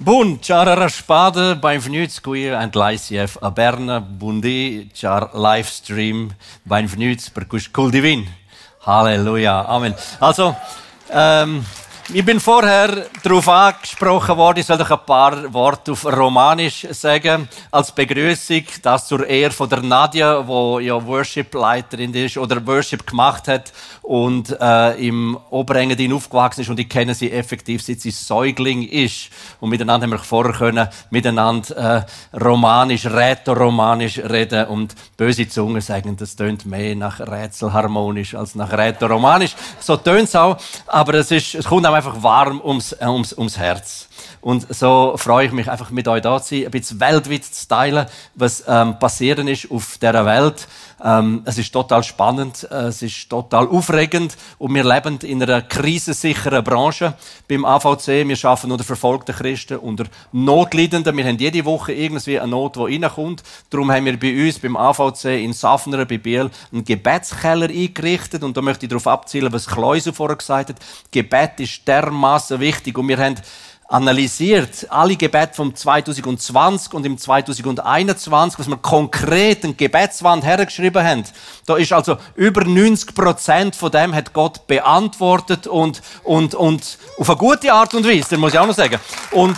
Bun, ciao raspada, benvenuti qui a l'ICF a Berna, buondì, ciao livestream, benvenuti per questo divin. Halleluja, Amen. Also, ähm, ich bin vorher darauf angesprochen worden, ich soll doch ein paar Worte auf Romanisch sagen, als Begrüßung, das zur Ehre von der Nadia, wo ja Worship-Leiterin ist oder Worship gemacht hat und äh, im Oberengadin aufgewachsen ist und ich kenne sie effektiv, seit sie Säugling ist. Und miteinander haben wir vorher können, miteinander äh, Romanisch, Rätoromanisch reden und böse Zungen sagen, das tönt mehr nach Rätselharmonisch als nach Rätoromanisch. So tönt's auch, aber es ist, es kommt auch einfach warm ums, äh, ums, ums Herz. Und so freue ich mich einfach mit euch da zu sein, ein bisschen weltweit zu teilen, was ähm, passieren ist auf dieser Welt. Ähm, es ist total spannend, äh, es ist total aufregend und wir leben in einer krisensicheren Branche beim AVC. Wir arbeiten unter verfolgten Christen, unter Notleidenden. Wir haben jede Woche irgendwie eine Not, die reinkommt. Darum haben wir bei uns beim AVC in Safner bei Biel einen Gebetskeller eingerichtet und da möchte ich darauf abzielen, was Kleuse vorher gesagt hat. Gebet ist dermaßen wichtig und wir haben analysiert, alle Gebete vom 2020 und im 2021, was wir konkret in Gebetswand hergeschrieben haben. Da ist also über 90 Prozent von dem hat Gott beantwortet und, und, und auf eine gute Art und Weise, das muss ich auch noch sagen. Und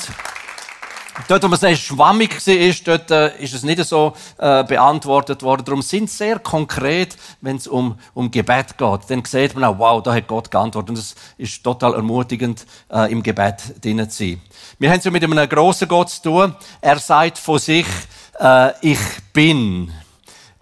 Dort, wo man sehr schwammig war, dort äh, ist es nicht so äh, beantwortet worden. Darum sind sie sehr konkret, wenn es um, um Gebet geht. Dann sieht man auch, wow, da hat Gott geantwortet. Und es ist total ermutigend, äh, im Gebet drin zu sein. Wir haben es ja mit einem grossen Gott zu tun. Er sagt von sich, äh, ich bin.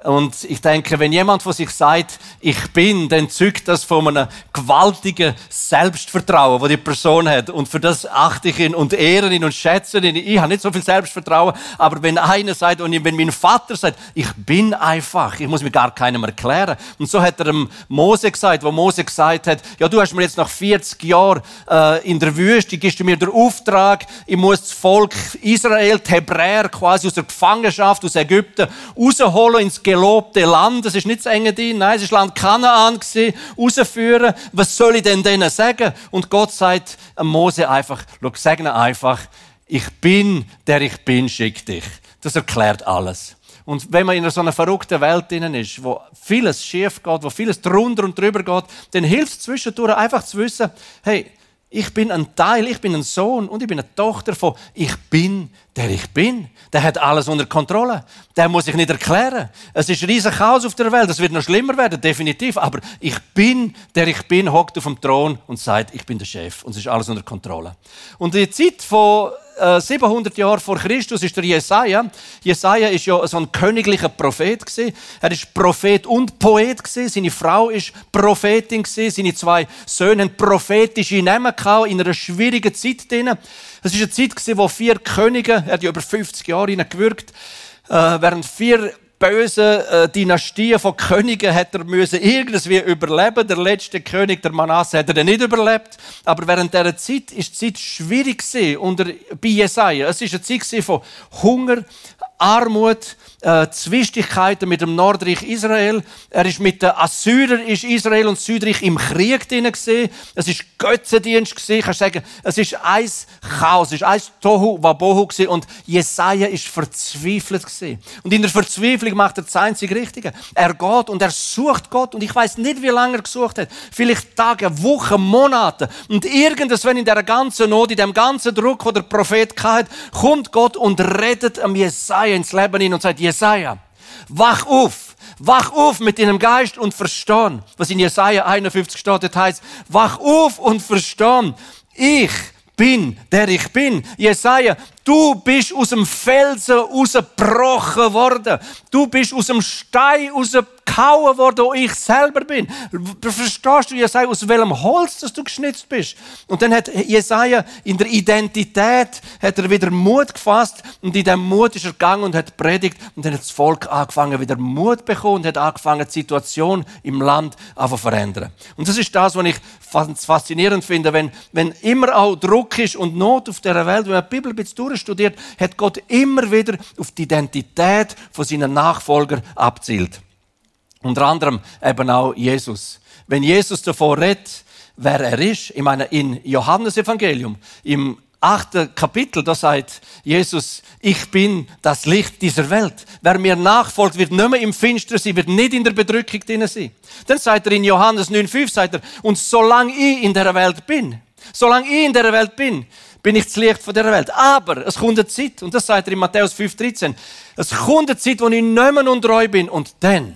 Und ich denke, wenn jemand von sich sagt, ich bin, dann zeugt das von einem gewaltigen Selbstvertrauen, das die Person hat. Und für das achte ich ihn und ehre ihn und schätze ihn. Ich habe nicht so viel Selbstvertrauen, aber wenn einer sagt und wenn mein Vater sagt, ich bin einfach, ich muss mir gar keinem erklären. Und so hat er Mose gesagt, wo Mose gesagt hat, ja, du hast mir jetzt nach 40 Jahren äh, in der Wüste, gibst du mir den Auftrag, ich muss das Volk Israel, die Hebräer quasi aus der Gefangenschaft, aus Ägypten, rausholen ins gelobte Land. Das ist nicht das Engadin, nein, es ist Land Kanaan gewesen, rausführen. Was soll ich denn denen sagen? Und Gott sagt Mose einfach, schau, sag einfach, ich bin, der ich bin, schick dich. Das erklärt alles. Und wenn man in so einer verrückten Welt drin ist, wo vieles schief geht, wo vieles drunter und drüber geht, dann hilft es zwischendurch einfach zu wissen, hey, ich bin ein Teil, ich bin ein Sohn und ich bin eine Tochter von ich bin, der ich bin. Der hat alles unter Kontrolle. Der muss ich nicht erklären. Es ist riesen Chaos auf der Welt. Es wird noch schlimmer werden, definitiv. Aber ich bin, der ich bin, hockt auf dem Thron und sagt, ich bin der Chef und es ist alles unter Kontrolle. Und die Zeit von 700 äh, Jahre vor Christus ist der Jesaja. Jesaja ist ja so ein königlicher Prophet. Er ist Prophet und Poet. Seine Frau ist Prophetin. Seine zwei Söhne haben prophetische Namen gehabt in einer schwierigen Zeit drin. Es ist eine Zeit gewesen, wo vier Könige, er hat ja über 50 Jahre gewirkt, äh, während vier bösen äh, Dynastien von Königen hat er müssen irgendwie überleben. Der letzte König, der Manasse, hat er nicht überlebt. Aber während dieser Zeit ist die Zeit schwierig unter bei Jesaja. Es ist eine Zeit von Hunger, Armut, äh, Zwistigkeiten mit dem Nordreich Israel. Er ist mit den Assyrern ist Israel und Südreich im Krieg drin gesehen. Es ist Götzendienst gesehen. Kannst sagen, es ist ein Chaos, es ist ein Tohu Wabohu gesehen und Jesaja ist verzweifelt gesehen. Und in der Verzweiflung macht er das einzige Richtige. Er geht und er sucht Gott und ich weiß nicht, wie lange er gesucht hat. Vielleicht Tage, Wochen, Monate. Und irgendwann in der ganzen Not, in dem ganzen Druck, den der Prophet hatte, kommt Gott und rettet am Jesaja ins Leben hin und sagt, Jesaja, wach auf, wach auf mit deinem Geist und Verstand. Was in Jesaja 51 steht, das heißt, wach auf und Verstand. Ich bin, der ich bin. Jesaja, Du bist aus dem Felsen rausgebrochen worden. Du bist aus dem Stein worden, wo ich selber bin. Verstehst du, Jesaja, aus welchem Holz dass du geschnitzt bist? Und dann hat Jesaja in der Identität hat er wieder Mut gefasst und in dem Mut ist er gegangen und hat predigt und dann hat das Volk angefangen wieder Mut bekommen und hat angefangen die Situation im Land zu verändern. Und das ist das, was ich faszinierend finde, wenn, wenn immer auch Druck ist und Not auf der Welt, wenn man die Bibel ein bisschen durch studiert, hat Gott immer wieder auf die Identität von seinen Nachfolgern abzielt. Unter anderem eben auch Jesus. Wenn Jesus davor redet, wer er ist, ich meine, in Johannes Evangelium, im achten Kapitel, da sagt Jesus, ich bin das Licht dieser Welt. Wer mir nachfolgt, wird nicht mehr im Finster sein, wird nicht in der Bedrückung drin sein. Dann sagt er in Johannes 9,5, sagt er, und solange ich in der Welt bin, solange ich in der Welt bin, bin ich das Licht von der Welt. Aber es kommt eine Zeit, und das sagt er in Matthäus 5,13, es kommt eine Zeit, wo ich nicht mehr untreu bin, und dann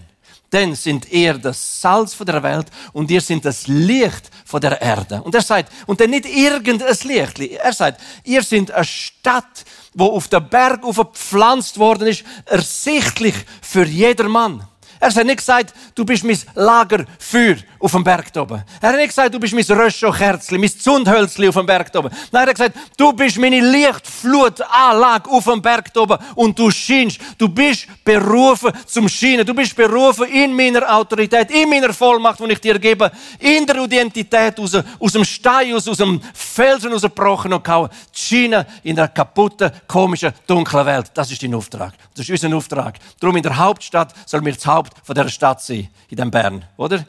denn sind ihr das Salz von der Welt und ihr sind das Licht von der Erde. Und er sagt, und dann nicht irgendein Licht. Er sagt, ihr sind eine Stadt, wo auf der Berg aufgepflanzt worden ist, ersichtlich für jedermann. Er hat nicht gesagt, du bist mein Lagerfeuer auf dem Berg oben. Er hat nicht gesagt, du bist mein Röschokerzli, mein Zundhölzli auf dem Berg oben. Nein, er hat gesagt, du bist meine Lichtflutanlage auf dem Berg oben und du scheinst. Du bist berufen zum Scheinen. Du bist berufen in meiner Autorität, in meiner Vollmacht, die ich dir gebe, in der Identität aus, aus dem Stein, aus, aus dem Felsen rausgebrochen und gehauen, zu scheinen in einer kaputten, komischen, dunklen Welt. Das ist dein Auftrag. Das ist unser Auftrag. Darum in der Hauptstadt soll mir das Haupt Haupt von dieser Stadt sein, in dem Bern, oder?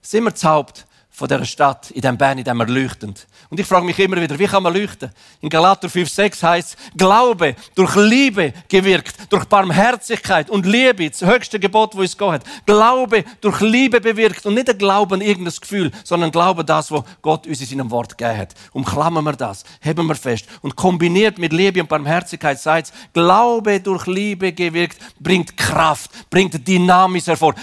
Sind wir das Haupt von dieser Stadt, in dem Bern, in dem erleuchtend. Und ich frage mich immer wieder, wie kann man leuchten? In Galater 5,6 heißt Glaube durch Liebe gewirkt, durch Barmherzigkeit und Liebe, das höchste Gebot, wo es geht. Glaube durch Liebe bewirkt und nicht ein Glauben an irgendein Gefühl, sondern Glaube das, was Gott uns in seinem Wort gegeben hat. Umklammern wir das, heben wir fest. Und kombiniert mit Liebe und Barmherzigkeit sagt Glaube durch Liebe gewirkt, bringt Kraft, bringt Dynamik hervor,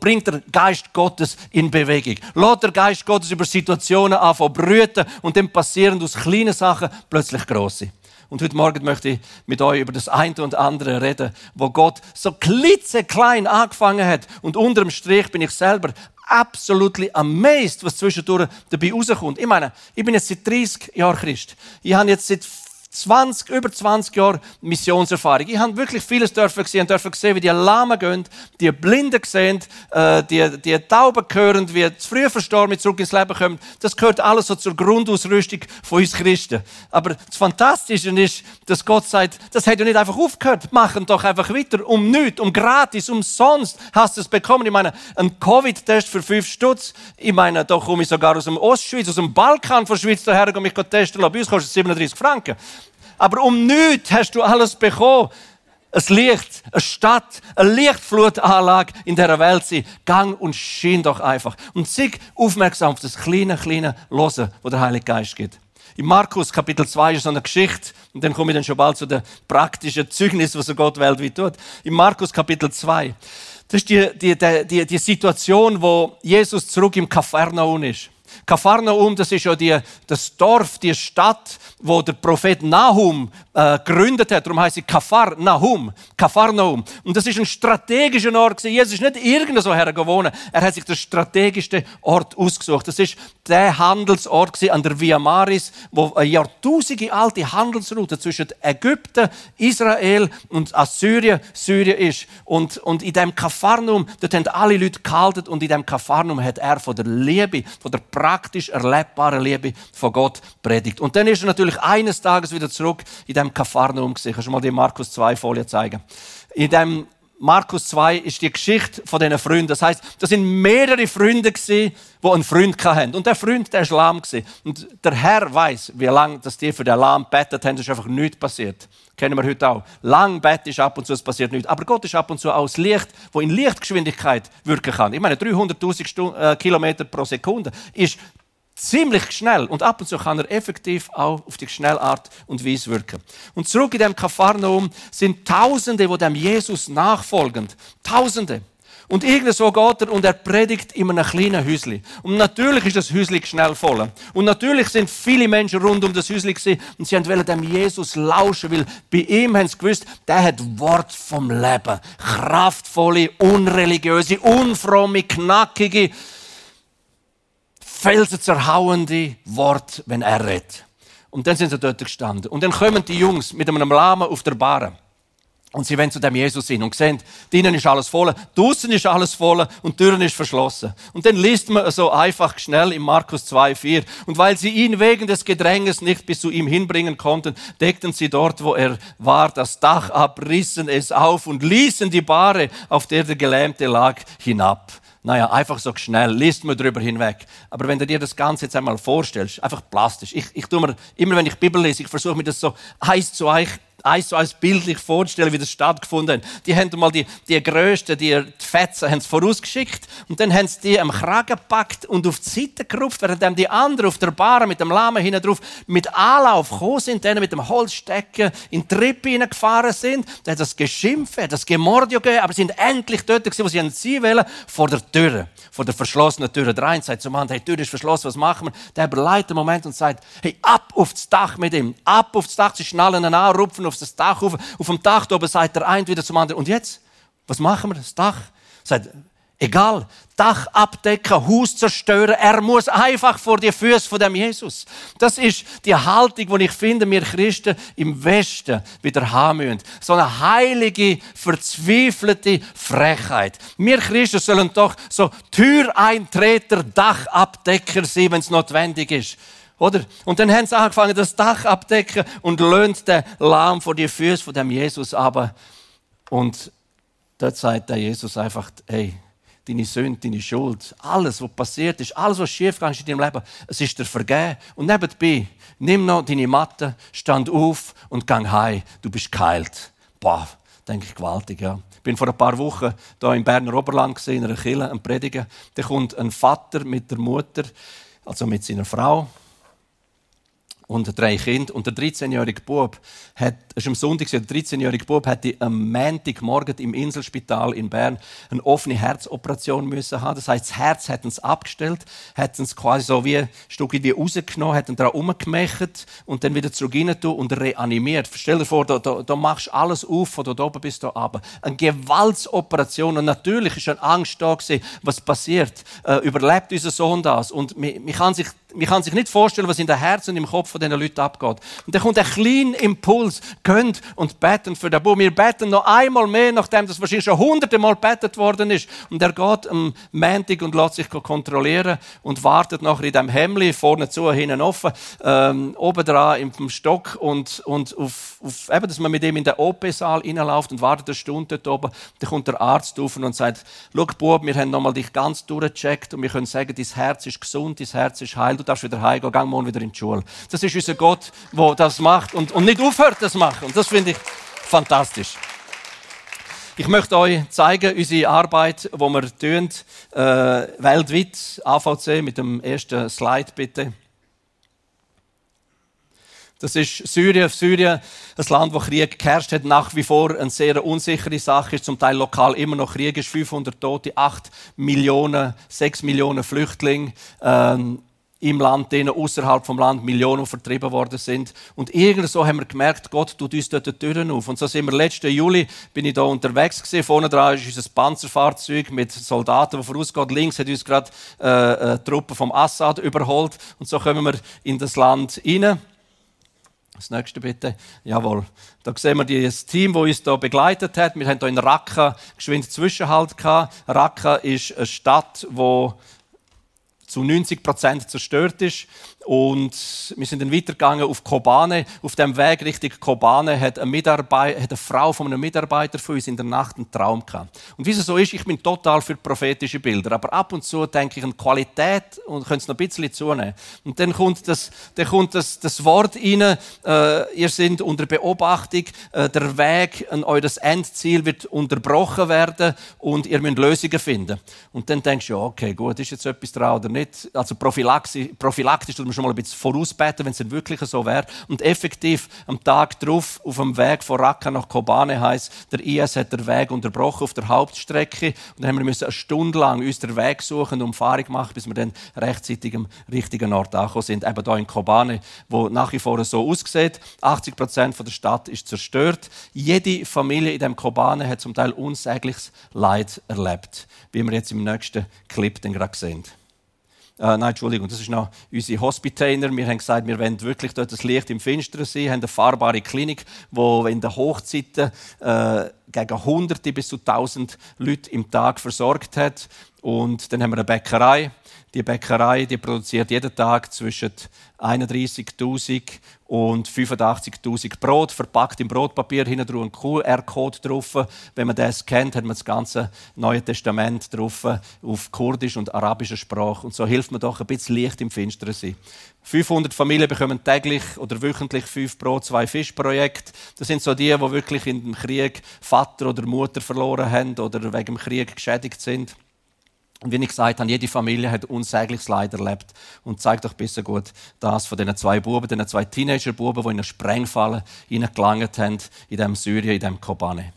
bringt der Geist Gottes in Bewegung. Lass der Geist Geist Gottes über Situationen anfangen brüten und dann passieren aus kleinen Sachen plötzlich grosse. Und heute Morgen möchte ich mit euch über das eine und andere reden, wo Gott so klitzeklein angefangen hat. Und unterm Strich bin ich selber absolut amazed, was zwischendurch dabei rauskommt. Ich meine, ich bin jetzt seit 30 Jahren Christ. Ich habe jetzt seit 20, über 20 Jahre Missionserfahrung. Ich habe wirklich vieles dürfen gesehen, dürfen gesehen, wie die Lahmen gehen, die Blinden sehen, äh, die, die Tauben hören, wie zu früh verstorben zurück ins Leben kommen. Das gehört alles so zur Grundausrüstung von uns Christen. Aber das Fantastische ist, dass Gott sagt, das hat ja nicht einfach aufgehört. Machen doch einfach weiter. Um nichts, um gratis, umsonst hast du es bekommen. Ich meine, ein Covid-Test für fünf Stutz. Ich meine, da komme ich sogar aus dem Ostschweiz, aus dem Balkan von Schweiz daher, um mich testen lassen. Bei uns kostet es 37 Franken. Aber um nichts hast du alles bekommen. Ein Licht, eine Stadt, eine Lichtflutanlage in dieser Welt sein. Gang und schien doch einfach. Und sei aufmerksam auf das kleine, kleine Losen, wo der Heilige Geist gibt. In Markus Kapitel 2 ist so eine Geschichte, und dann komme ich dann schon bald zu den praktischen Zeugnissen, was Gott weltweit tut. In Markus Kapitel 2. Das ist die, die, die, die Situation, wo Jesus zurück im Kafarnaum ist. Kafarnaum, das ist ja die, das Dorf, die Stadt, wo der Prophet Nahum äh, gegründet hat. Darum heißt sie Kafar Nahum, Kafarnaum. Und das ist ein strategischer Ort. Jesus ist nicht irgendwo her gewohnt. Er hat sich den strategischsten Ort ausgesucht. Das ist der Handelsort an der Via Maris, wo eine Jahrtausende alte Handelsroute zwischen Ägypten, Israel und Assyrien, Syrien ist. Und, und in dem Kafarnaum, dort haben alle Leute gehalten und in dem Kafarnaum hat er von der Liebe, von der praktisch erlebbaren Liebe von Gott predigt. Und dann ist er natürlich eines Tages wieder zurück in dem Kafarnaum gesehen. Kannst du mal die Markus 2 Folie zeigen? In dem Markus 2 ist die Geschichte von diesen Freunden. Das heißt, das sind mehrere Freunde gewesen, die einen Freund hatten. Und der Freund, der war lahm. Und der Herr weiß, wie lange dass die für den Lahm bettet haben, ist einfach nichts passiert. Kennen wir heute auch. Lang Bett ist ab und zu, es passiert nichts. Aber Gott ist ab und zu auch das Licht, wo in Lichtgeschwindigkeit wirken kann. Ich meine, 300.000 äh, Kilometer pro Sekunde ist ziemlich schnell und ab und zu kann er effektiv auch auf die schnelle Art und Weise wirken. Und zurück in dem Kapharnaum sind Tausende, wo dem Jesus nachfolgen. Tausende. Und irgendwo geht er und er predigt in einem kleinen Häusli. Und natürlich ist das Häusli schnell voll. Und natürlich sind viele Menschen rund um das Häusli gewesen, und sie wollten dem Jesus lauschen, weil bei ihm haben sie gewusst, der hat Wort vom Leben. Kraftvolle, unreligiöse, unfromme, knackige, felsenzerhauende Wort, wenn er redet. Und dann sind sie dort gestanden. Und dann kommen die Jungs mit einem Lahmen auf der Bahn. Und sie wollen zu dem Jesus hin und sehen, drinnen ist alles voll, draußen ist alles voll und Türen ist verschlossen. Und dann liest man so einfach schnell im Markus 2,4. Und weil sie ihn wegen des Gedränges nicht bis zu ihm hinbringen konnten, deckten sie dort, wo er war, das Dach ab, rissen es auf und ließen die Bahre, auf der der Gelähmte lag, hinab. Naja, einfach so schnell, liest man drüber hinweg. Aber wenn du dir das Ganze jetzt einmal vorstellst, einfach plastisch. Ich, ich tue mir, immer wenn ich Bibel lese, ich versuche mir das so eins zu eins eins so als bildlich vorzustellen, wie das stattgefunden hat. Die haben mal die, die Größten, die, Fetzen, haben vorausgeschickt und dann haben sie die am Kragen gepackt und auf die Seite gerupft, während die anderen auf der Bar mit dem Lahmen hinten drauf mit Anlauf gekommen sind, denen mit dem Holzstecken in die Treppe hineingefahren sind. Da hat das geschimpft, hat das Gemordio gegeben, aber sie sind endlich dort gewesen, wo sie sein wollen, vor der Tür, vor der verschlossenen Tür. Der eine sagt zum anderen, hey, die Tür ist verschlossen, was machen wir? Der überleitet einen Moment und sagt, hey, ab aufs Dach mit ihm, ab aufs Dach, sie schnallen ihn an, rupfen auf das Dach auf. Auf dem Dach oben sagt der eine wieder zum anderen, und jetzt? Was machen wir? Das Dach? Sagt, egal, Dach abdecken, Haus zerstören, er muss einfach vor die Füße von dem Jesus. Das ist die Haltung, die ich finde, wir Christen im Westen wieder haben müssen. So eine heilige, verzweifelte Frechheit. Wir Christen sollen doch so Türeintreter, Dachabdecker sein, wenn es notwendig ist. Oder? Und dann haben sie angefangen, das Dach abdecken und löhnt den Lahm vor die Füße von dem Jesus aber Und dort sagt der Jesus einfach, hey, deine Sünde, deine Schuld, alles, was passiert ist, alles, was schief ist in deinem Leben, es ist dir vergeben. Und nebenbei, nimm noch deine Matte, stand auf und gang heim. Du bist geheilt. Boah, denke ich gewaltig, ja. Ich bin vor ein paar Wochen da im Berner Oberland gesehen, in einer Kirche, ein Prediger. Da kommt ein Vater mit der Mutter, also mit seiner Frau, und drei Kinder. Und der 13-jährige Bub hat, es ist am Sonntag, der 13-jährige Bub hätte am Montagmorgen im Inselspital in Bern eine offene Herzoperation müssen haben. Das heißt, das Herz hätten sie abgestellt, hätten es quasi so wie ein Stück wie rausgenommen, hätten daran umgemacht und dann wieder zurück rein und reanimiert. Stell dir vor, da, da, da machst du alles auf, von da oben bis da runter. Eine Gewaltsoperation. Und natürlich ist eine Angst da gewesen, was passiert. Äh, überlebt unser Sohn das? Und man, man kann sich man kann sich nicht vorstellen, was in den Herzen und im Kopf von diesen Leuten abgeht. Und dann kommt ein kleiner Impuls, könnt und beten für den Bub. Wir beten noch einmal mehr, nachdem das wahrscheinlich schon hunderte Mal betet worden ist. Und er geht am Montag und lässt sich kontrollieren und wartet nachher in dem Hemmli, vorne zu, hinten offen, ähm, oben dran im Stock und, und auf, auf, eben, dass man mit ihm in den OP-Saal reinläuft und wartet eine Stunde dort oben. Dann kommt der Arzt auf und sagt, schau Bub, wir haben nochmal dich ganz durchgecheckt und wir können sagen, dein Herz ist gesund, dein Herz ist heil du darfst wieder heimgehen, geh morgen wieder in die Schule. Das ist unser Gott, der das macht und, und nicht aufhört, das machen. Und das finde ich fantastisch. Ich möchte euch zeigen, unsere Arbeit, die wir tun, äh, weltweit, AVC, mit dem ersten Slide bitte. Das ist Syrien. Syrien, ein Land, wo Krieg geherrscht hat, nach wie vor eine sehr unsichere Sache ist. Zum Teil lokal immer noch Krieg ist, 500 Tote, 8 Millionen, 6 Millionen Flüchtlinge. Ähm, im Land, denen außerhalb vom Land Millionen vertrieben worden sind. Und irgend so haben wir gemerkt, Gott tut uns dort die Türen auf. Und so sind wir letzten Juli, bin ich da unterwegs gewesen. Vorne dran ist unser Panzerfahrzeug mit Soldaten, die vorausgeht. Links hat uns gerade äh, äh, Truppen vom Assad überholt. Und so kommen wir in das Land hinein. Das nächste bitte. Jawohl. Da sehen wir das Team, das uns hier begleitet hat. Wir haben hier in Raqqa geschwind Zwischenhalt gehabt. Raqqa ist eine Stadt, die zu 90 Prozent zerstört ist. Und wir sind dann weitergegangen auf Kobane. Auf dem Weg Richtung Kobane hat eine, Mitarbeit hat eine Frau von einem Mitarbeiter von uns in der Nacht einen Traum gehabt. Und wie es so ist, ich bin total für prophetische Bilder. Aber ab und zu denke ich an Qualität und könnte es noch ein bisschen zunehmen. Und dann kommt das, dann kommt das, das Wort rein, äh, ihr seid unter Beobachtung, äh, der Weg an eures Endziel wird unterbrochen werden und ihr müsst Lösungen finden. Und dann denkst du, ja, okay, gut, ist jetzt etwas dran oder nicht? Also prophylaktisch, prophylaktisch schon mal ein bisschen vorausbeten, wenn es wirklich so wäre. Und effektiv am Tag darauf, auf dem Weg von Raqqa nach Kobane heißt, der IS hat den Weg unterbrochen auf der Hauptstrecke. Und dann haben wir müssen eine Stunde lang uns den Weg suchen und Umfahrung machen, bis wir dann rechtzeitig am richtigen Ort angekommen sind. Eben hier in Kobane, wo nach wie vor so aussieht. 80 Prozent der Stadt ist zerstört. Jede Familie in dem Kobane hat zum Teil unsägliches Leid erlebt, wie wir jetzt im nächsten Clip gerade sehen. Äh, nein, Entschuldigung, das ist noch unsere Hospitainer. Wir haben gesagt, wir wollen wirklich dort das Licht im Finsteren sehen, haben eine fahrbare Klinik, wo in den Hochzeiten äh, gegen Hunderte bis zu tausend Leute im Tag versorgt hat. Und dann haben wir eine Bäckerei. Die Bäckerei die produziert jeden Tag zwischen 31.000 und 85.000 Brot, verpackt im Brotpapier, hinten drauf ein QR-Code drauf. Wenn man das kennt, hat man das ganze Neue Testament drauf auf Kurdisch und arabischer Sprache. Und so hilft man doch ein bisschen Licht im Finsteren sein. 500 Familien bekommen täglich oder wöchentlich fünf Brot, zwei Fischprojekte. Das sind so die, die wirklich in dem Krieg Vater oder Mutter verloren haben oder wegen dem Krieg geschädigt sind. Und wie ich gesagt habe, jede Familie hat unsägliches Leid erlebt. Und zeigt euch besser gut das von diesen zwei Buben, diesen zwei Teenager-Buben, die in eine Sprengfalle hineingelangt haben, in dem Syrien, in dem Kobane.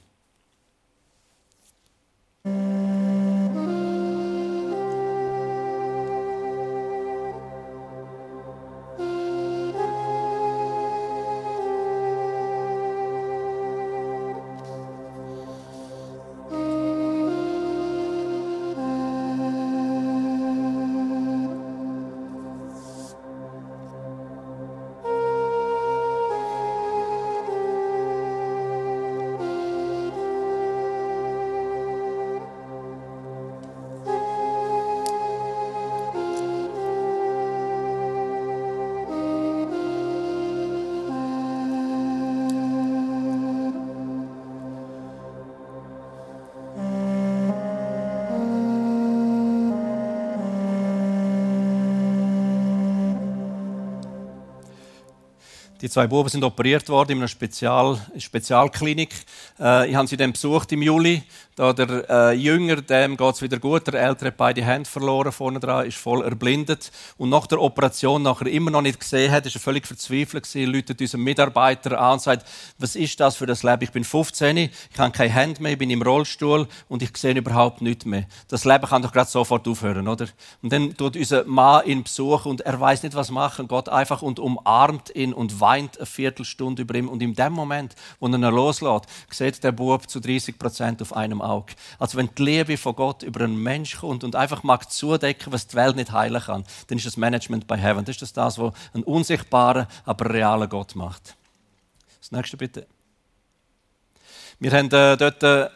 Die zwei Buben sind operiert worden in einer Spezial Spezialklinik. Äh, ich habe sie dann besucht im Juli. Da der äh, Jünger, dem geht es wieder gut. Der Ältere hat beide Hände verloren vorne dran, ist voll erblindet. Und nach der Operation nachher immer noch nicht gesehen hat, ist er völlig verzweifelt gewesen. Läutet unseren Mitarbeiter an und sagt, was ist das für das Leben? Ich bin 15, ich habe keine Hände mehr, ich bin im Rollstuhl und ich sehe überhaupt nichts mehr. Das Leben kann doch gerade sofort aufhören, oder? Und dann tut unser Mann ihn besuchen und er weiß nicht, was machen. Gott einfach und umarmt ihn und weint eine Viertelstunde über ihm. Und in dem Moment, wo er ihn loslässt, sieht der Bub zu 30 Prozent auf einem Auge. Also wenn die Liebe von Gott über einen Mensch kommt und einfach mag zudecken, was die Welt nicht heilen kann, dann ist das Management bei Heaven. Das ist das, was ein unsichtbarer, aber realer Gott macht. Das nächste bitte. Wir haben äh, dort äh,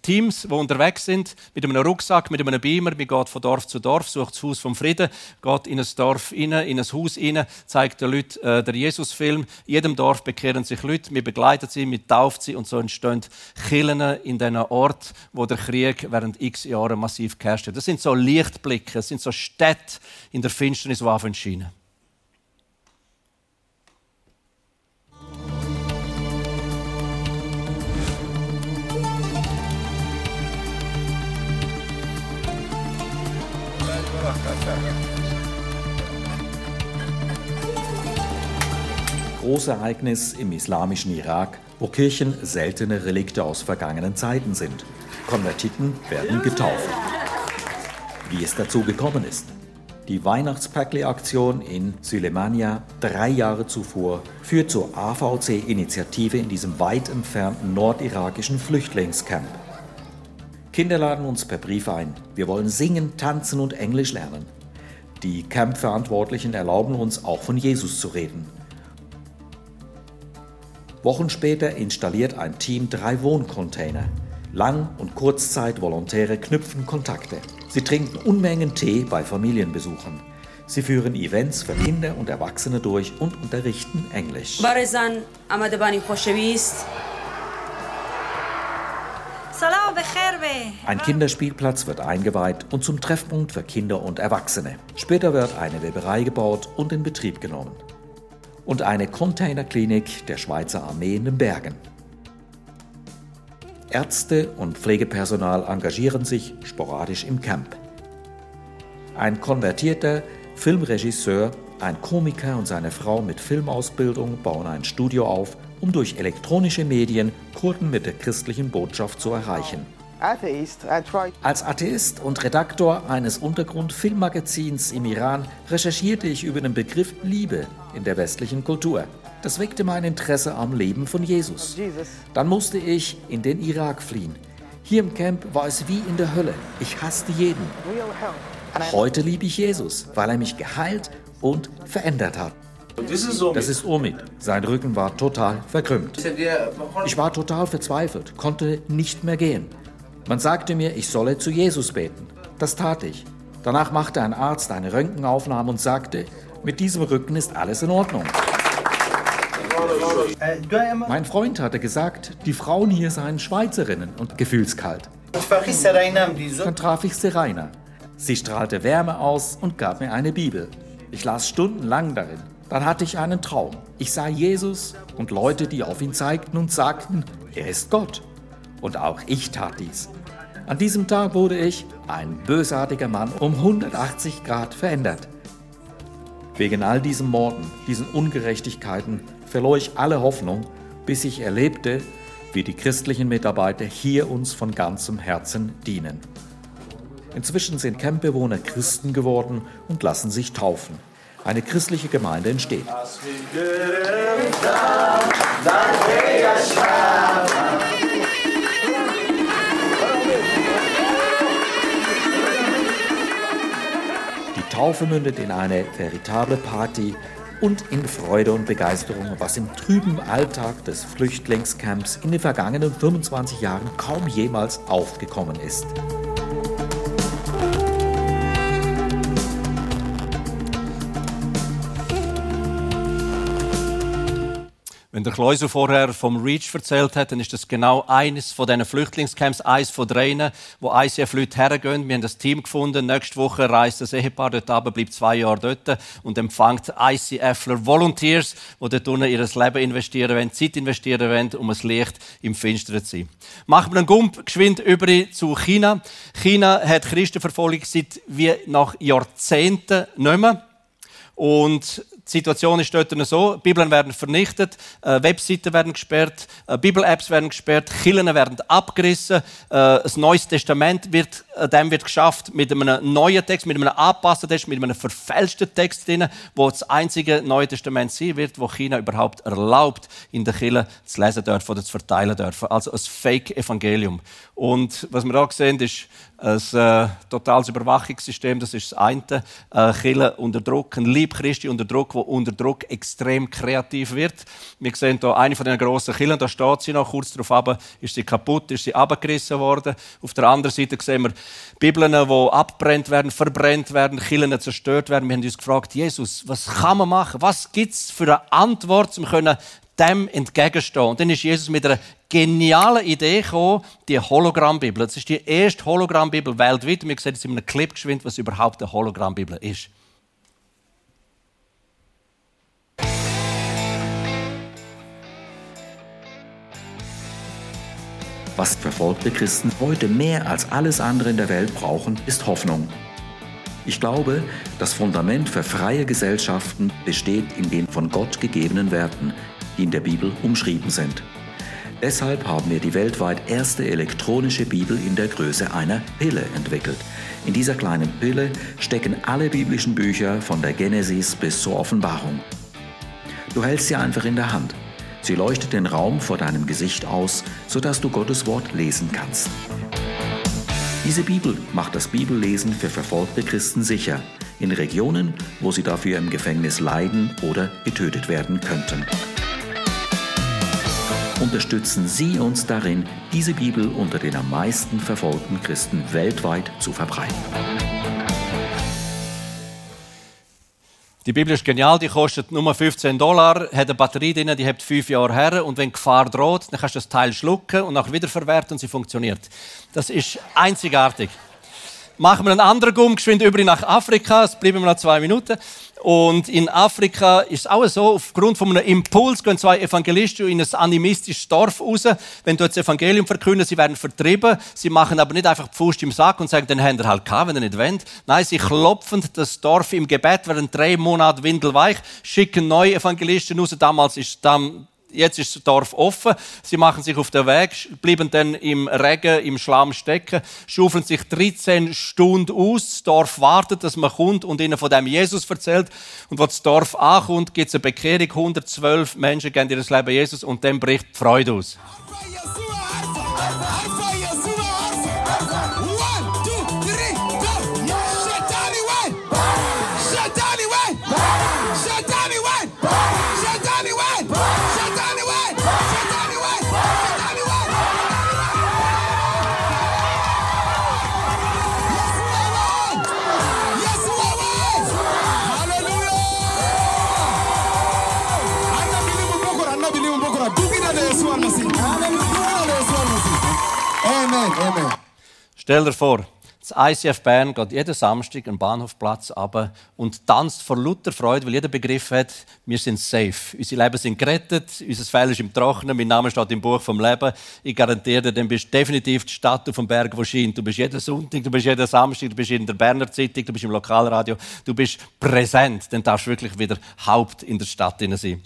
Teams, die unterwegs sind, mit einem Rucksack, mit einem Beamer. Man geht von Dorf zu Dorf, sucht das Haus vom Frieden, geht in ein Dorf rein, in ein Haus rein, zeigt den Leuten äh, den Jesusfilm. In jedem Dorf bekehren sich Leute, wir begleiten sie, wir taufen sie und so entstehen Killen in diesen Ort, wo der Krieg während x Jahren massiv geherrscht hat. Das sind so Lichtblicke, das sind so Städte in der Finsternis, die anfangen scheinen. Großereignis im islamischen Irak, wo Kirchen seltene Relikte aus vergangenen Zeiten sind. Konvertiten werden getauft. Wie es dazu gekommen ist. Die Weihnachtspäckle-Aktion in Sülemania drei Jahre zuvor führt zur AVC-Initiative in diesem weit entfernten nordirakischen Flüchtlingscamp. Kinder laden uns per Brief ein. Wir wollen singen, tanzen und Englisch lernen. Die Camp-Verantwortlichen erlauben uns auch von Jesus zu reden. Wochen später installiert ein Team drei Wohncontainer. Lang- und Kurzzeit-Volontäre knüpfen Kontakte. Sie trinken Unmengen Tee bei Familienbesuchen. Sie führen Events für Kinder und Erwachsene durch und unterrichten Englisch. Ein Kinderspielplatz wird eingeweiht und zum Treffpunkt für Kinder und Erwachsene. Später wird eine Weberei gebaut und in Betrieb genommen und eine Containerklinik der Schweizer Armee in den Bergen. Ärzte und Pflegepersonal engagieren sich sporadisch im Camp. Ein konvertierter Filmregisseur, ein Komiker und seine Frau mit Filmausbildung bauen ein Studio auf, um durch elektronische Medien Kurden mit der christlichen Botschaft zu erreichen. Als Atheist und Redaktor eines Untergrund-Filmmagazins im Iran recherchierte ich über den Begriff Liebe in der westlichen Kultur. Das weckte mein Interesse am Leben von Jesus. Dann musste ich in den Irak fliehen. Hier im Camp war es wie in der Hölle. Ich hasste jeden. Heute liebe ich Jesus, weil er mich geheilt und verändert hat. Das ist Omid. Sein Rücken war total verkrümmt. Ich war total verzweifelt, konnte nicht mehr gehen. Man sagte mir, ich solle zu Jesus beten. Das tat ich. Danach machte ein Arzt eine Röntgenaufnahme und sagte, mit diesem Rücken ist alles in Ordnung. Mein Freund hatte gesagt, die Frauen hier seien Schweizerinnen und gefühlskalt. Dann traf ich Serena. Sie strahlte Wärme aus und gab mir eine Bibel. Ich las stundenlang darin. Dann hatte ich einen Traum. Ich sah Jesus und Leute, die auf ihn zeigten und sagten, er ist Gott. Und auch ich tat dies. An diesem Tag wurde ich, ein bösartiger Mann, um 180 Grad verändert. Wegen all diesen Morden, diesen Ungerechtigkeiten verlor ich alle Hoffnung, bis ich erlebte, wie die christlichen Mitarbeiter hier uns von ganzem Herzen dienen. Inzwischen sind Campbewohner Christen geworden und lassen sich taufen. Eine christliche Gemeinde entsteht. Die Taufe mündet in eine veritable Party und in Freude und Begeisterung, was im trüben Alltag des Flüchtlingscamps in den vergangenen 25 Jahren kaum jemals aufgekommen ist. Wenn der Kleusel vorher vom Reach erzählt hat, dann ist das genau eines von diesen Flüchtlingscamps, eines von dreien, wo ICF-Leute hergehen. Wir haben das Team gefunden. Nächste Woche reist das Ehepaar dort ab, bleibt zwei Jahre dort und empfängt ICFler Volunteers, die dort unten ihr Leben investieren wollen, Zeit investieren wollen, um ein Licht im Finsteren zu sein. Machen wir einen Gump geschwind über zu China. China hat Christenverfolgung seit wie nach Jahrzehnten nicht mehr. Und die Situation ist dort so, Bibeln werden vernichtet, äh, Webseiten werden gesperrt, äh, Bibel-Apps werden gesperrt, Kirchen werden abgerissen, äh, ein neues Testament wird, äh, dem wird geschafft mit einem neuen Text, mit einem angepassten Text, mit einem verfälschten Text drin, wo das einzige Neue Testament sein wird, wo China überhaupt erlaubt, in der Kirche zu lesen dürfen oder zu verteilen dürfen. Also ein Fake-Evangelium. Und was wir da sehen, ist ein äh, totales Überwachungssystem, das ist das eine. Äh, Kirche unter Druck, ein Lieb Christi unter Druck, wo unter Druck extrem kreativ wird. Wir sehen hier eine von den grossen Kirchen, da steht sie noch, kurz darauf ab, ist sie kaputt, ist sie abgerissen worden. Auf der anderen Seite sehen wir Bibeln, die abbrennt werden, verbrennt werden, Kirchen zerstört werden. Wir haben uns gefragt, Jesus, was kann man machen? Was gibt es für eine Antwort, um dem entgegenstehen. Und dann ist Jesus mit einer genialen Idee gekommen, die Hologrammbibel. Das ist die erste Hologrammbibel weltweit. Wir sehen jetzt in einem Clip geschwind, was überhaupt eine Hologrammbibel ist. Was verfolgte Christen heute mehr als alles andere in der Welt brauchen, ist Hoffnung. Ich glaube, das Fundament für freie Gesellschaften besteht in den von Gott gegebenen Werten, die in der Bibel umschrieben sind. Deshalb haben wir die weltweit erste elektronische Bibel in der Größe einer Pille entwickelt. In dieser kleinen Pille stecken alle biblischen Bücher von der Genesis bis zur Offenbarung. Du hältst sie einfach in der Hand. Sie leuchtet den Raum vor deinem Gesicht aus, sodass du Gottes Wort lesen kannst. Diese Bibel macht das Bibellesen für verfolgte Christen sicher, in Regionen, wo sie dafür im Gefängnis leiden oder getötet werden könnten unterstützen Sie uns darin, diese Bibel unter den am meisten verfolgten Christen weltweit zu verbreiten. Die Bibel ist genial, die kostet nur 15 Dollar, hat eine Batterie drin, die hat fünf Jahre her und wenn Gefahr droht, dann kannst du das Teil schlucken und auch wiederverwerten und sie funktioniert. Das ist einzigartig. Machen wir einen anderen Gumm, geschwind über nach Afrika, es bleiben wir noch zwei Minuten. Und in Afrika ist es auch so, aufgrund von einem Impuls gehen zwei Evangelisten in ein animistisches Dorf raus. Wenn dort das Evangelium verkünden, sie werden vertrieben. Sie machen aber nicht einfach die Faust im Sack und sagen, dann habt ihr halt gehabt, wenn ihr nicht wollt. Nein, sie klopfen das Dorf im Gebet, werden drei Monate windelweich, schicken neue Evangelisten raus. Damals ist dann jetzt ist das Dorf offen. Sie machen sich auf den Weg, bleiben dann im Regen, im Schlamm stecken, schaufeln sich 13 Stunden aus. Das Dorf wartet, dass man kommt und ihnen von dem Jesus erzählt. Und als das Dorf ankommt, gibt es eine Bekehrung. 112 Menschen geben ihr Leben Jesus und dann bricht die Freude aus. Stell dir vor, das ICF Bern geht jeden Samstag einen Bahnhofplatz ab und tanzt vor lauter Freude, weil jeder Begriff hat, wir sind safe. Unsere Leben sind gerettet, unser Fell ist im Trocknen, mein Name steht im Buch vom Leben. Ich garantiere dir, dann bist du definitiv die Stadt auf dem Berg, wo scheint. Du bist jeden Sonntag, du bist jeden Samstag, du bist in der Berner Zeitung, du bist im Lokalradio, du bist präsent. Dann darfst du wirklich wieder Haupt in der Stadt sein.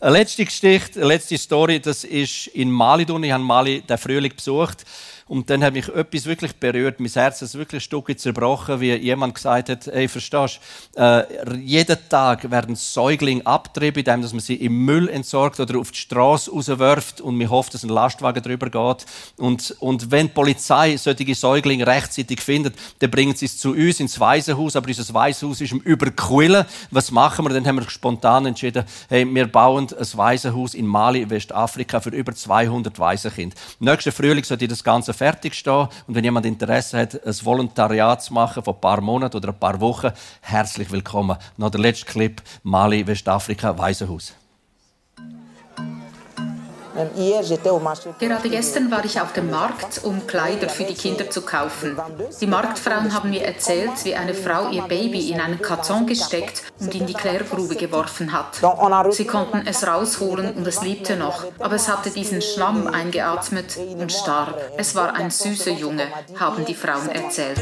Eine letzte Geschichte, eine letzte Story, das ist in Mali. Ich habe Mali den Frühling besucht. Und dann hat mich etwas wirklich berührt. Mein Herz ist wirklich ein Stück zerbrochen, wie jemand gesagt hat, ey, verstehst äh, jeden Tag werden Säuglinge abgetrieben, indem man sie im Müll entsorgt oder auf die Straße rauswirft und man hofft, dass ein Lastwagen drüber geht. Und, und wenn die Polizei solche Säuglinge rechtzeitig findet, dann bringen sie es zu uns ins Waisenhaus, aber unser Waisenhaus ist im Überquillen. Was machen wir? Dann haben wir spontan entschieden, hey, wir bauen ein Waisenhaus in Mali, Westafrika, für über 200 Waisenkinder. Nächsten Frühling sollte das Ganze fertig stehen. Und wenn jemand Interesse hat, ein Volontariat zu machen von ein paar Monaten oder ein paar Wochen, herzlich willkommen. Noch der letzte Clip, Mali, Westafrika, Waisenhaus. Gerade gestern war ich auf dem Markt, um Kleider für die Kinder zu kaufen. Die Marktfrauen haben mir erzählt, wie eine Frau ihr Baby in einen Karton gesteckt und in die Klärgrube geworfen hat. Sie konnten es rausholen und es lebte noch, aber es hatte diesen Schlamm eingeatmet und starb. Es war ein süßer Junge, haben die Frauen erzählt.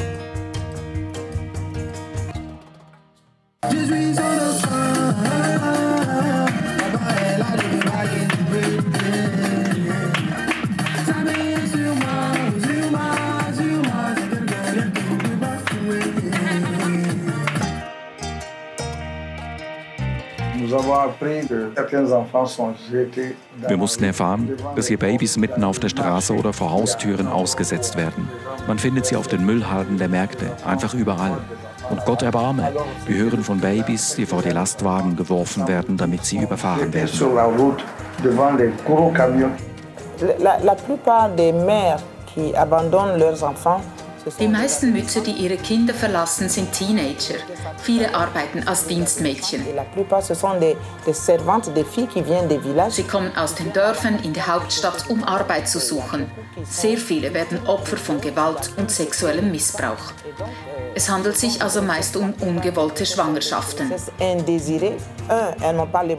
Wir mussten erfahren, dass hier Babys mitten auf der Straße oder vor Haustüren ausgesetzt werden. Man findet sie auf den Müllhalden der Märkte, einfach überall. Und Gott erbarme, wir hören von Babys, die vor die Lastwagen geworfen werden, damit sie überfahren werden. La, la plupart des mères qui abandonnent leurs enfants die meisten Mütter, die ihre Kinder verlassen, sind Teenager. Viele arbeiten als Dienstmädchen. Sie kommen aus den Dörfern in die Hauptstadt, um Arbeit zu suchen. Sehr viele werden Opfer von Gewalt und sexuellem Missbrauch. Es handelt sich also meist um ungewollte Schwangerschaften.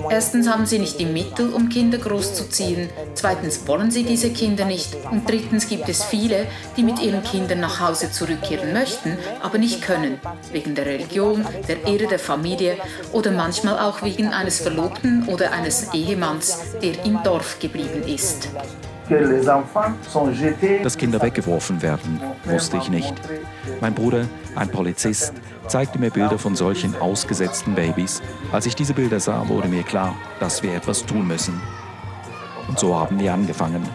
Erstens haben sie nicht die Mittel, um Kinder großzuziehen. Zweitens wollen sie diese Kinder nicht. Und drittens gibt es viele, die mit ihren Kindern nach Hause zurückkehren möchten, aber nicht können. Wegen der Religion, der Ehre der Familie oder manchmal auch wegen eines Verlobten oder eines Ehemanns, der im Dorf geblieben ist. Dass Kinder weggeworfen werden, wusste ich nicht. Mein Bruder, ein Polizist, zeigte mir Bilder von solchen ausgesetzten Babys. Als ich diese Bilder sah, wurde mir klar, dass wir etwas tun müssen. Und so haben wir angefangen.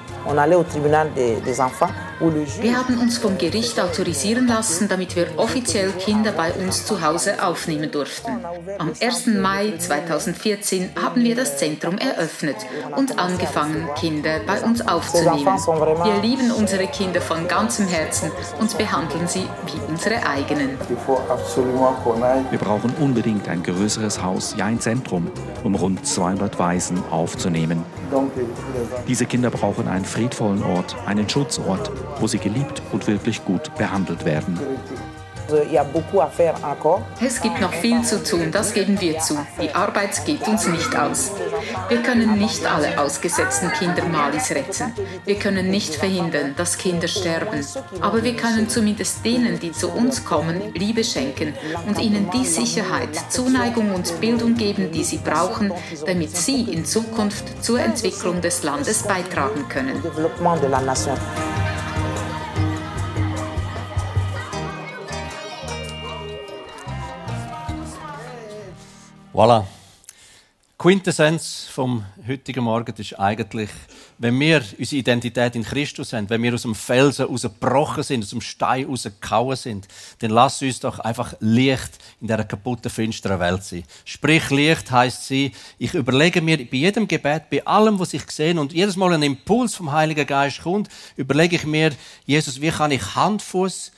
Wir haben uns vom Gericht autorisieren lassen, damit wir offiziell Kinder bei uns zu Hause aufnehmen durften. Am 1. Mai 2014 haben wir das Zentrum eröffnet und angefangen, Kinder bei uns aufzunehmen. Wir lieben unsere Kinder von ganzem Herzen und behandeln sie wie unsere eigenen. Wir brauchen unbedingt ein größeres Haus, ja ein Zentrum, um rund 200 Waisen aufzunehmen. Diese Kinder brauchen einen friedvollen Ort, einen Schutzort, wo sie geliebt und wirklich gut behandelt werden. Es gibt noch viel zu tun, das geben wir zu. Die Arbeit geht uns nicht aus. Wir können nicht alle ausgesetzten Kinder Malis retten. Wir können nicht verhindern, dass Kinder sterben. Aber wir können zumindest denen, die zu uns kommen, Liebe schenken und ihnen die Sicherheit, Zuneigung und Bildung geben, die sie brauchen, damit sie in Zukunft zur Entwicklung des Landes beitragen können. Voilà. Quintessenz vom heutigen Morgen ist eigentlich, wenn wir unsere Identität in Christus haben, wenn wir aus dem Felsen rausgebrochen sind, aus dem Stein rausgehauen sind, dann lass uns doch einfach Licht in dieser kaputten, finsteren Welt sein. Sprich, Licht heisst sie, ich überlege mir bei jedem Gebet, bei allem, was ich sehe und jedes Mal ein Impuls vom Heiligen Geist kommt, überlege ich mir, Jesus, wie kann ich Handfuß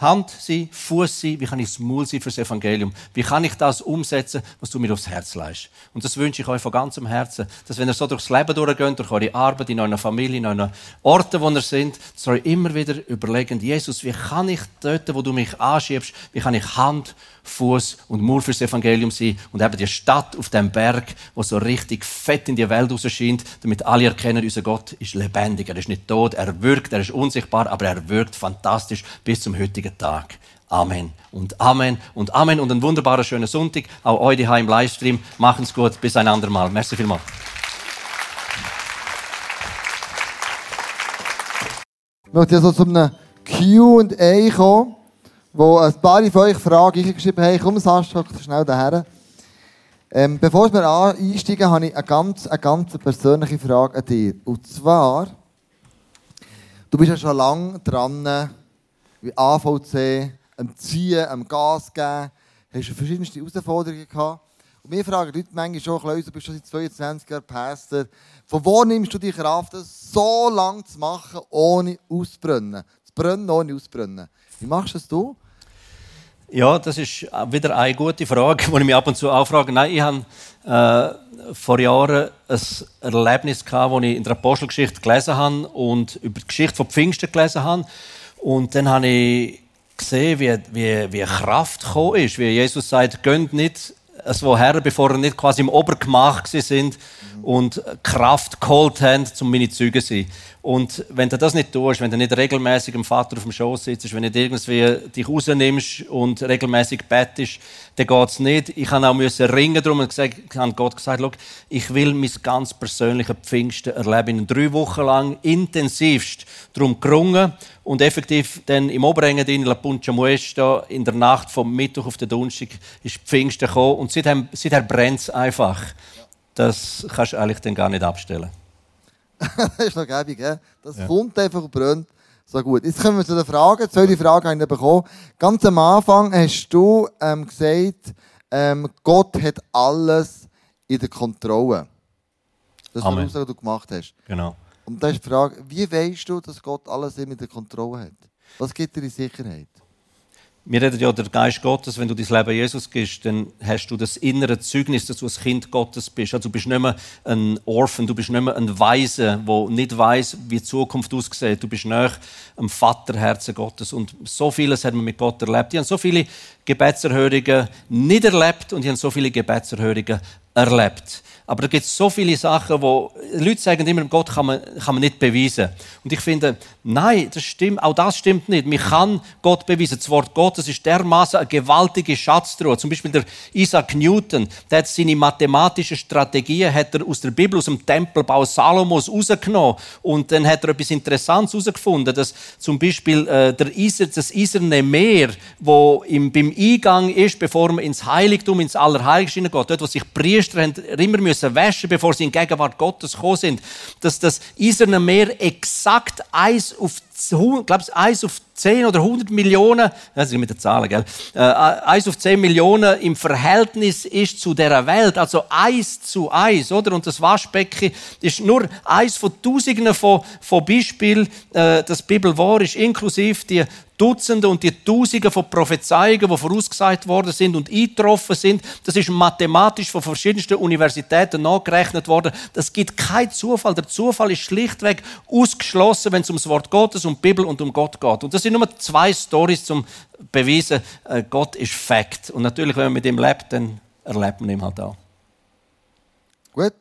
Hand sein, Fuß sein, wie kann ich das Maul sein für das Evangelium? Wie kann ich das umsetzen, was du mir aufs Herz leist? Und das wünsche ich euch von ganzem Herzen, dass wenn ihr so durchs Leben durchgeht, durch eure Arbeit, in eurer Familie, in euren Orten, wo ihr seid, dass ihr immer wieder überlegt, Jesus, wie kann ich dort, wo du mich anschiebst, wie kann ich Hand, Fuß und Mauer fürs Evangelium sein und eben die Stadt auf dem Berg, wo so richtig fett in die Welt erscheint, damit alle erkennen, unser Gott ist lebendig, er ist nicht tot, er wirkt, er ist unsichtbar, aber er wirkt fantastisch bis zum heutigen Tag. Amen und Amen und Amen und einen wunderbaren schönen Sonntag. Auch euch hier im Livestream. Machen's gut. Bis ein andermal. Merci vielmals. Ich möchte jetzt so zu einem Q&A kommen wo ein paar von euch Fragen eingeschrieben haben. Komm, Sascha, schnell daher. Ähm, bevor wir einsteigen, habe ich eine ganz, eine ganz persönliche Frage an dich. Und zwar, du bist ja schon lange dran, wie AVC, am Ziehen, am Gas geben, hast du verschiedenste Herausforderungen gehabt. Und wir fragen Leute manchmal schon, du bist schon seit 22 Jahren Pastor, von wo nimmst du die Kraft, das so lange zu machen, ohne auszubrennen? Zu brennen, ohne auszubrennen. Wie machst du das? Ja, das ist wieder eine gute Frage, die ich mich ab und zu auch frage. Nein, ich habe äh, vor Jahren ein Erlebnis gehabt, das ich in der Apostelgeschichte gelesen habe und über die Geschichte von Pfingsten gelesen habe. Und dann habe ich gesehen, wie, wie, wie Kraft gekommen ist, wie Jesus sagt, gönnt nicht es woher, bevor er nicht quasi im Obergemach sind und Kraft geholt haben, um meine Züge sein. Und wenn du das nicht tust, wenn du nicht regelmäßig dem Vater auf dem Schoß sitzt, wenn du nicht irgendwie dich rausnimmst und regelmäßig bettest, dann geht es nicht. Ich habe auch müssen ringen darum und gesagt, habe Gott gesagt, ich will mein ganz persönliches Pfingsten erleben. In drei Wochen lang intensivst darum gerungen und effektiv dann im Oberengen in La Puncha Muesta in der Nacht vom Mittwoch auf den Donnerstag ist Pfingsten gekommen und seither, seither brennt es einfach. Das kannst du eigentlich dann gar nicht abstellen. das ist noch gäbig, gell? Das ja. kommt einfach und brennt. So gut. Jetzt kommen wir zu den Fragen. Zwei Fragen habe ich bekommen. Ganz am Anfang hast du ähm, gesagt, ähm, Gott hat alles in der Kontrolle. Das ist die Aussage, die du gemacht hast. Genau. Und da ist die Frage, wie weißt du, dass Gott alles in der Kontrolle hat? Was gibt dir die Sicherheit? Wir reden ja der Geist Gottes, wenn du dein Leben Jesus gibst, dann hast du das innere Zeugnis, dass du ein Kind Gottes bist. Also du bist nicht mehr ein Orphan, du bist nicht mehr ein Weise, der nicht weiß, wie die Zukunft aussieht. Du bist näher am Vaterherzen Gottes. Und so vieles hat man mit Gott erlebt. Ich habe so viele Gebetserhörungen nicht erlebt und ich habe so viele Gebetserhörungen erlebt. Aber da gibt es so viele Sachen, wo Leute sagen immer, Gott kann man, kann man nicht beweisen. Und ich finde, nein, das stimmt, auch das stimmt nicht. Man kann Gott beweisen. Das Wort Gottes ist dermaßen eine gewaltige Schatztruhe. Zum Beispiel der Isaac Newton, der hat seine mathematischen Strategien hat er aus der Bibel, aus dem Tempelbau Salomos rausgenommen. Und dann hat er etwas Interessantes herausgefunden, dass zum Beispiel äh, der Iser, das Iserne Meer, wo im, beim Eingang ist, bevor man ins Heiligtum, ins Allerheiligste geht, dort, wo sich Priester haben, immer müssen müssen waschen, bevor sie in Gegenwart Gottes gekommen sind, dass das Eiserne Meer exakt eins auf, glaub, eins auf 10 oder 100 Millionen, das ist mit den Zahlen, gell? Äh, 1 auf 10 Millionen im Verhältnis ist zu der Welt, also 1 zu 1, oder? Und das Waschbecken ist nur eins von Tausenden von, von Beispielen, äh, das Bibel wahr ist, inklusive die Dutzende und die Tausende von Prophezeiungen, die vorausgesagt worden sind und eingetroffen sind. Das ist mathematisch von verschiedensten Universitäten nachgerechnet worden. Das gibt keinen Zufall. Der Zufall ist schlichtweg ausgeschlossen, wenn es um das Wort Gottes, um die Bibel und um Gott geht. Und das sind nur zwei Stories zum beweisen, äh, Gott ist Fakt. Und natürlich, wenn man mit ihm lebt, dann erlebt man ihn halt auch. Gut.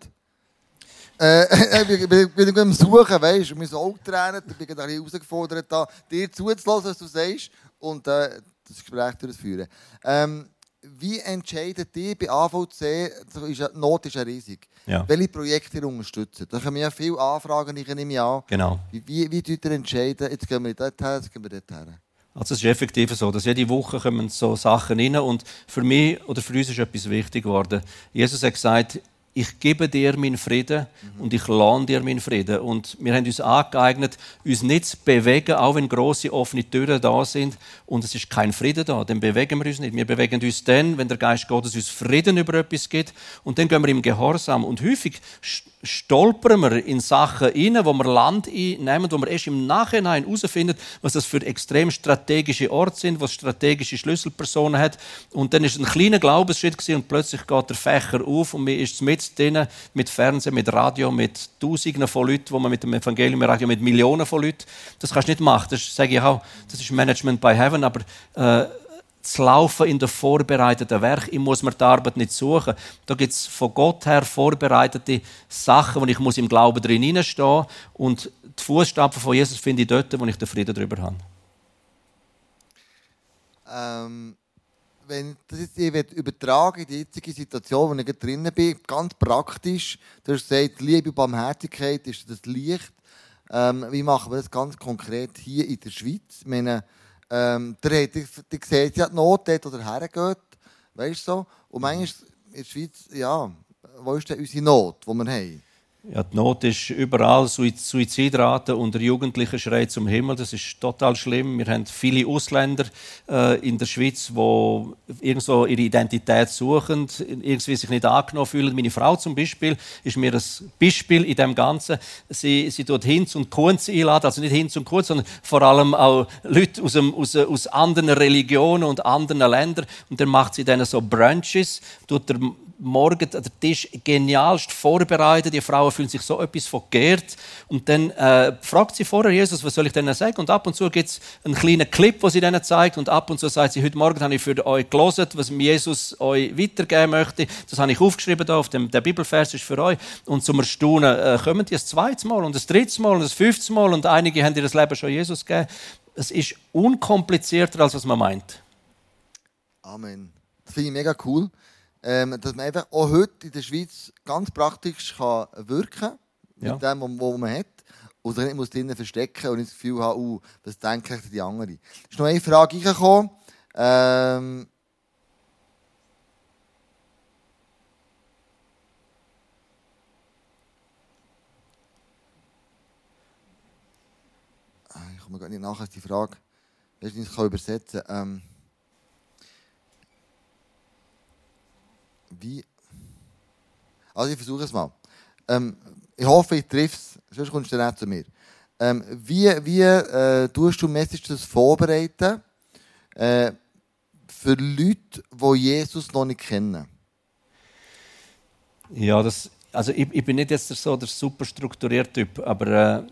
Äh, ich bin, bin, bin Suchen, weißt du, mein Auge tränen, ich bin ein herausgefordert, da, dir zuzulassen, was du sagst und äh, das Gespräch durchzuführen. Ähm, wie entscheidet ihr bei AVC, ist Not ist ja riesig, ja. welche Projekte ihr unterstützt? Da kommen ja viele Anfragen, ich nehme an. Genau. Wie, wie, wie tut ihr entscheiden, jetzt gehen wir dort her, jetzt gehen wir dort her? Also es ist effektiv so, dass jede Woche kommen so Sachen rein und für mich oder für uns ist etwas wichtig geworden. Jesus hat gesagt, ich gebe dir meinen Frieden und ich lerne dir meinen Frieden. Und wir haben uns angeeignet, uns nicht zu bewegen, auch wenn große offene Türen da sind und es ist kein Frieden da, dann bewegen wir uns nicht. Wir bewegen uns dann, wenn der Geist Gottes uns Frieden über etwas gibt und dann gehen wir im Gehorsam. Und häufig stolpern wir in Sachen rein, wo wir Land einnehmen, wo wir erst im Nachhinein herausfinden, was das für extrem strategische Orte sind, was strategische Schlüsselpersonen hat. Und dann ist es ein kleiner Glaubensschritt und plötzlich geht der Fächer auf und man ist mit denen, mit Fernsehen, mit Radio, mit Tausenden von Leuten, wo man mit dem Evangelium Radio mit Millionen von Leuten. Das kannst du nicht machen. Das sage ich auch. Das ist Management by Heaven, aber äh, zu laufen in der vorbereiteten Werk. Ich muss mir die Arbeit nicht suchen. Da gibt es von Gott her vorbereitete Sachen, wo ich muss im Glauben drin hineinstehen Und die Fußstapfen von Jesus finde ich dort, wo ich den Frieden darüber habe. Ähm, wenn das ich übertragen in die jetzige Situation, wo ich drin bin, ganz praktisch, du hast gesagt, Liebe und Barmherzigkeit ist das Licht. Ähm, wie machen wir das ganz konkret hier in der Schweiz? Ich meine, ähm, der, der, der sieht ja die Not dort, oder hergeht. Weißt du? Und manchmal in der Schweiz, ja, wo ist denn unsere Not, die wir haben? Ja, die Not ist überall. Suizidrate unter Jugendlichen schreit zum Himmel. Das ist total schlimm. Wir haben viele Ausländer äh, in der Schweiz, die irgendwo ihre Identität suchen, irgendwie sich nicht angenommen fühlen. Meine Frau zum Beispiel ist mir ein Beispiel in dem Ganzen. Sie, sie tut Hinz und Kunz einladen, also nicht Hinz und Kunz, sondern vor allem auch Leute aus, dem, aus, aus anderen Religionen und anderen Ländern. Und dann macht sie dann so Brunches, tut der morgen der Tisch genialst vorbereitet. Die Frauen fühlen sich so etwas verkehrt. Und dann äh, fragt sie vorher Jesus, was soll ich denn sagen? Und ab und zu gibt es einen kleinen Clip, wo sie ihnen zeigt. Und ab und zu sagt sie, heute Morgen habe ich für euch gelesen, was Jesus euch weitergeben möchte. Das habe ich aufgeschrieben da auf dem der Bibelvers ist für euch. Und zum Erstaunen äh, kommen die das zweite Mal und das dritte Mal und das fünfte Mal. Und einige haben ihr das Leben schon Jesus gegeben. Es ist unkomplizierter, als was man meint. Amen. Das finde ich mega cool ähm, dass man einfach auch heute in der Schweiz ganz praktisch kann wirken kann, mit ja. dem, was man hat. Und sich nicht muss drinnen verstecken und nicht das Gefühl haben, uh, was denken die anderen. Es ist noch eine Frage reingekommen. Ähm, ah, ich komme gar nicht nachher die Frage, wenn ich nicht übersetzen kann. Ähm, wie. Also, ich versuche es mal. Ähm, ich hoffe, ich treffe es, sonst kommst du auch zu mir. Ähm, wie wie äh, tust du Messages vorbereiten äh, für Leute, die Jesus noch nicht kennen? Ja, das, also ich, ich bin nicht jetzt so der super strukturierte Typ, aber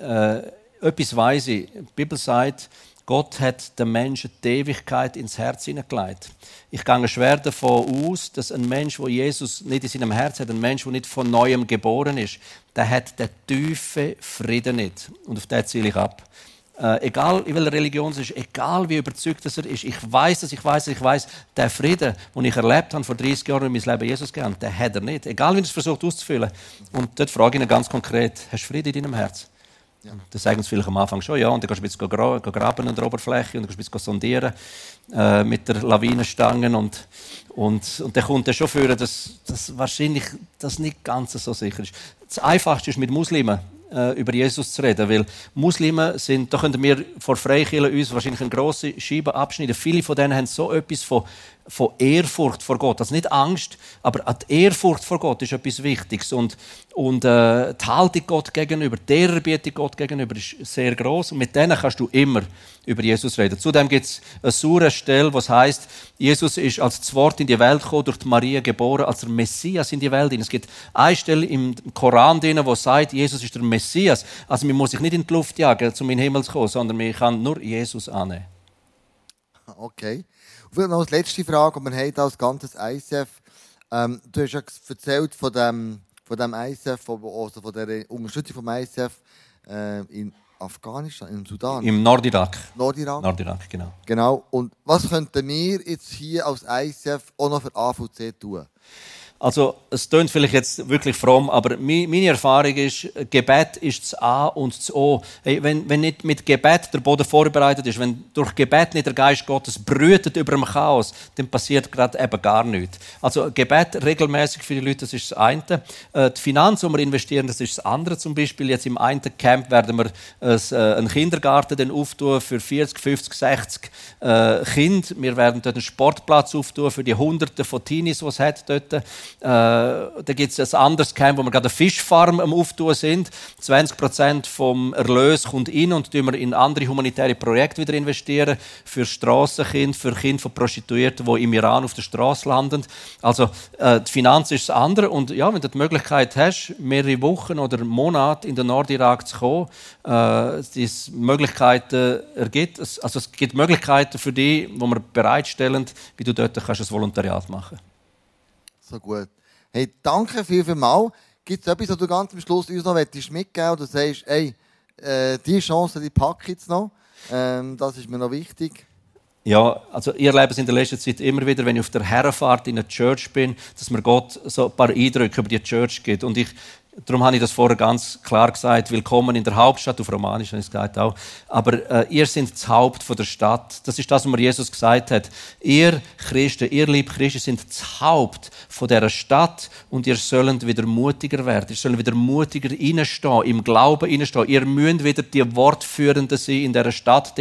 äh, äh, etwas weiß ich. Die Bibel sagt, Gott hat den Menschen die Ewigkeit ins Herz hineingelegt. Ich gehe schwer davon aus, dass ein Mensch, der Jesus nicht in seinem Herz hat, ein Mensch, der nicht von Neuem geboren ist, der hat den tiefen Frieden nicht. Und auf den ziele ich ab. Äh, egal in welcher Religion es ist, egal wie überzeugt er ist, ich weiß dass ich weiß ich weiß, der Frieden, den ich erlebt habe vor 30 Jahren in meinem Leben Jesus gegeben, den hat er nicht. Egal wie er es versucht auszufüllen. Und dort frage ich ihn ganz konkret: Hast du Frieden in deinem Herz? Ja. Das sagen sie vielleicht am Anfang schon, ja. Und dann kannst du ein gra graben an der Oberfläche und dann kannst du bisschen sondieren äh, mit der Lawinenstange. Und, und, und dann kommt dann schon führen, dass das wahrscheinlich das nicht ganz so sicher ist. Das Einfachste ist mit Muslimen äh, über Jesus zu reden, weil Muslime sind, da könnten wir vor Freikirchen uns wahrscheinlich eine grosse Scheibe abschneiden. Viele von denen haben so etwas von von Ehrfurcht vor Gott. Also nicht Angst, aber die Ehrfurcht vor Gott ist etwas Wichtiges. Und, und äh, die Haltung Gott gegenüber, die Ehrerbietung Gott gegenüber ist sehr groß. Und mit denen kannst du immer über Jesus reden. Zudem gibt es eine saure Stelle, was heißt, Jesus ist als das Wort in die Welt gekommen, durch die Maria geboren, als der Messias in die Welt. Es gibt eine Stelle im Koran, drin, wo sagt, Jesus ist der Messias. Also man muss sich nicht in die Luft jagen, um in den Himmel zu kommen, sondern man kann nur Jesus annehmen. Okay. Und noch als letzte Frage, und wir haben als ganzes ICF, ähm, du hast ja erzählt von dem, von dem ICF, also von der Unterstützung vom ICF äh, in Afghanistan, im Sudan. Im Nordirak. Nordirak. Nordirak, genau. Genau. Und was könnten wir jetzt hier als ICF auch noch für AVC tun? Also, es klingt vielleicht jetzt wirklich fromm, aber meine Erfahrung ist, Gebet ist das A und das O. Hey, wenn, wenn nicht mit Gebet der Boden vorbereitet ist, wenn durch Gebet nicht der Geist Gottes brütet über dem Chaos, dann passiert gerade eben gar nichts. Also, Gebet regelmäßig für die Leute, das ist das eine. Äh, die Finanzen, die wir investieren, das ist das andere. Zum Beispiel jetzt im einen Camp werden wir äh, einen Kindergarten dann auftun für 40, 50, 60 Kinder. Wir werden dort einen Sportplatz auftun für die Hunderte von Teenies, die es hat dort. Äh, da gibt es ein anderes Camp, wo wir gerade eine Fischfarm am Auftun sind. 20 Prozent vom Erlös kommt in und wir in andere humanitäre Projekte wieder investieren. Für Strassenkinder, für Kinder von Prostituierten, die im Iran auf der Straße landen. Also, äh, die Finanz ist das andere. Und ja, wenn du die Möglichkeit hast, mehrere Wochen oder Monate in den Nordirak zu kommen, äh, es Möglichkeiten ergibt. Also, es gibt Möglichkeiten für dich, die wir bereitstellen, wie du dort kannst ein Volontariat machen kannst. So gut. Hey, danke viel, viel mal. Gibt es etwas, was du ganz am Schluss uns noch mitgeben oder sagst, hey, äh, die Chance, die packe ich jetzt noch. Ähm, das ist mir noch wichtig. Ja, also ihr erlebe es in der letzten Zeit immer wieder, wenn ich auf der Herrenfahrt in einer Church bin, dass mir Gott so ein paar Eindrücke über die Church gibt. Und ich Darum habe ich das vorher ganz klar gesagt. Willkommen in der Hauptstadt, auf Romanisch habe ich es gesagt auch. Aber äh, ihr seid das Haupt von der Stadt. Das ist das, was Jesus gesagt hat. Ihr Christen, ihr liebe Christen, sind das Haupt von dieser Stadt und ihr sollt wieder mutiger werden. Ihr sollt wieder mutiger reinstehen, im Glauben reinstehen. Ihr müsst wieder die Wortführenden sein in dieser Stadt.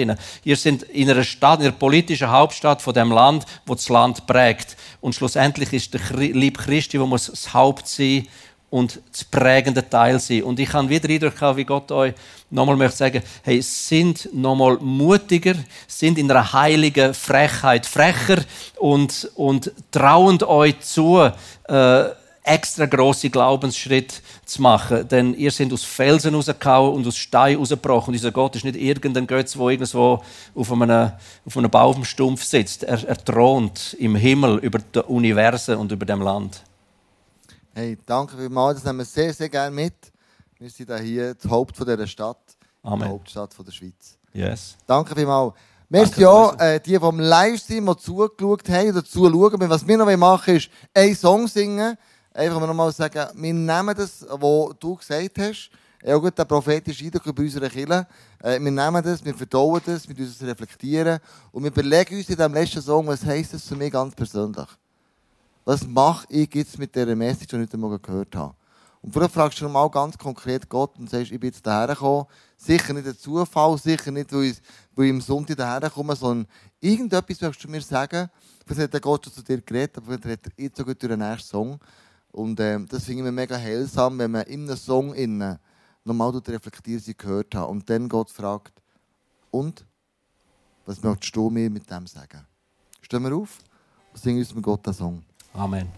Ihr seid in einer Stadt, in der politischen Hauptstadt von dem Land, wo das Land prägt. Und schlussendlich ist der liebe Christi, wo muss das Haupt sein und das prägende Teil sein. Und ich habe wieder Eindruck wie Gott euch nochmal möchte sagen, hey, sind nochmal mutiger, sind in einer heiligen Frechheit frecher und, und trauend euch zu, äh, extra große Glaubensschritte zu machen. Denn ihr seid aus Felsen rausgehauen und aus Stein rausgebrochen. Und unser Gott ist nicht irgendein Götz, der irgendwo auf einem, auf einem Baumstumpf sitzt. Er, er thront im Himmel über das Universum und über dem Land. Hey, danke vielmals, das nehmen wir sehr, sehr gerne mit. Wir sind hier das Haupt von dieser Stadt, Amen. die Hauptstadt von der Schweiz. Yes. Danke vielmals. Merci auch äh, die, vom Livestream die zugeschaut haben oder zuschauen. Was wir noch machen ist, einen Song singen. Einfach noch mal sagen, wir nehmen das, was du gesagt hast. Ja gut, der prophetische Eindruck bei unserer Kirche. Äh, wir nehmen das, wir verdauen das, wir reflektieren und wir überlegen uns in diesem letzten Song, was heisst das für mich ganz persönlich was mache ich jetzt mit dieser Message, die ich heute Morgen gehört habe? Und vorher fragst du mal ganz konkret Gott und sagst, ich bin jetzt daher gekommen. Sicher nicht ein Zufall, sicher nicht, weil ich, weil ich am Sonntag daher komme, sondern irgendetwas möchtest du mir sagen. Vielleicht hat Gott schon zu dir geredet, aber vielleicht redet er jetzt sogar durch den nächsten Song. Und äh, das finde ich mega heilsam, wenn man in einem Song innen nochmal reflektiert, sie gehört hat. Und dann Gott fragt, und? Was möchtest du mir mit dem sagen? Stehen wir auf und singen uns mit Gott einen Song. Amen.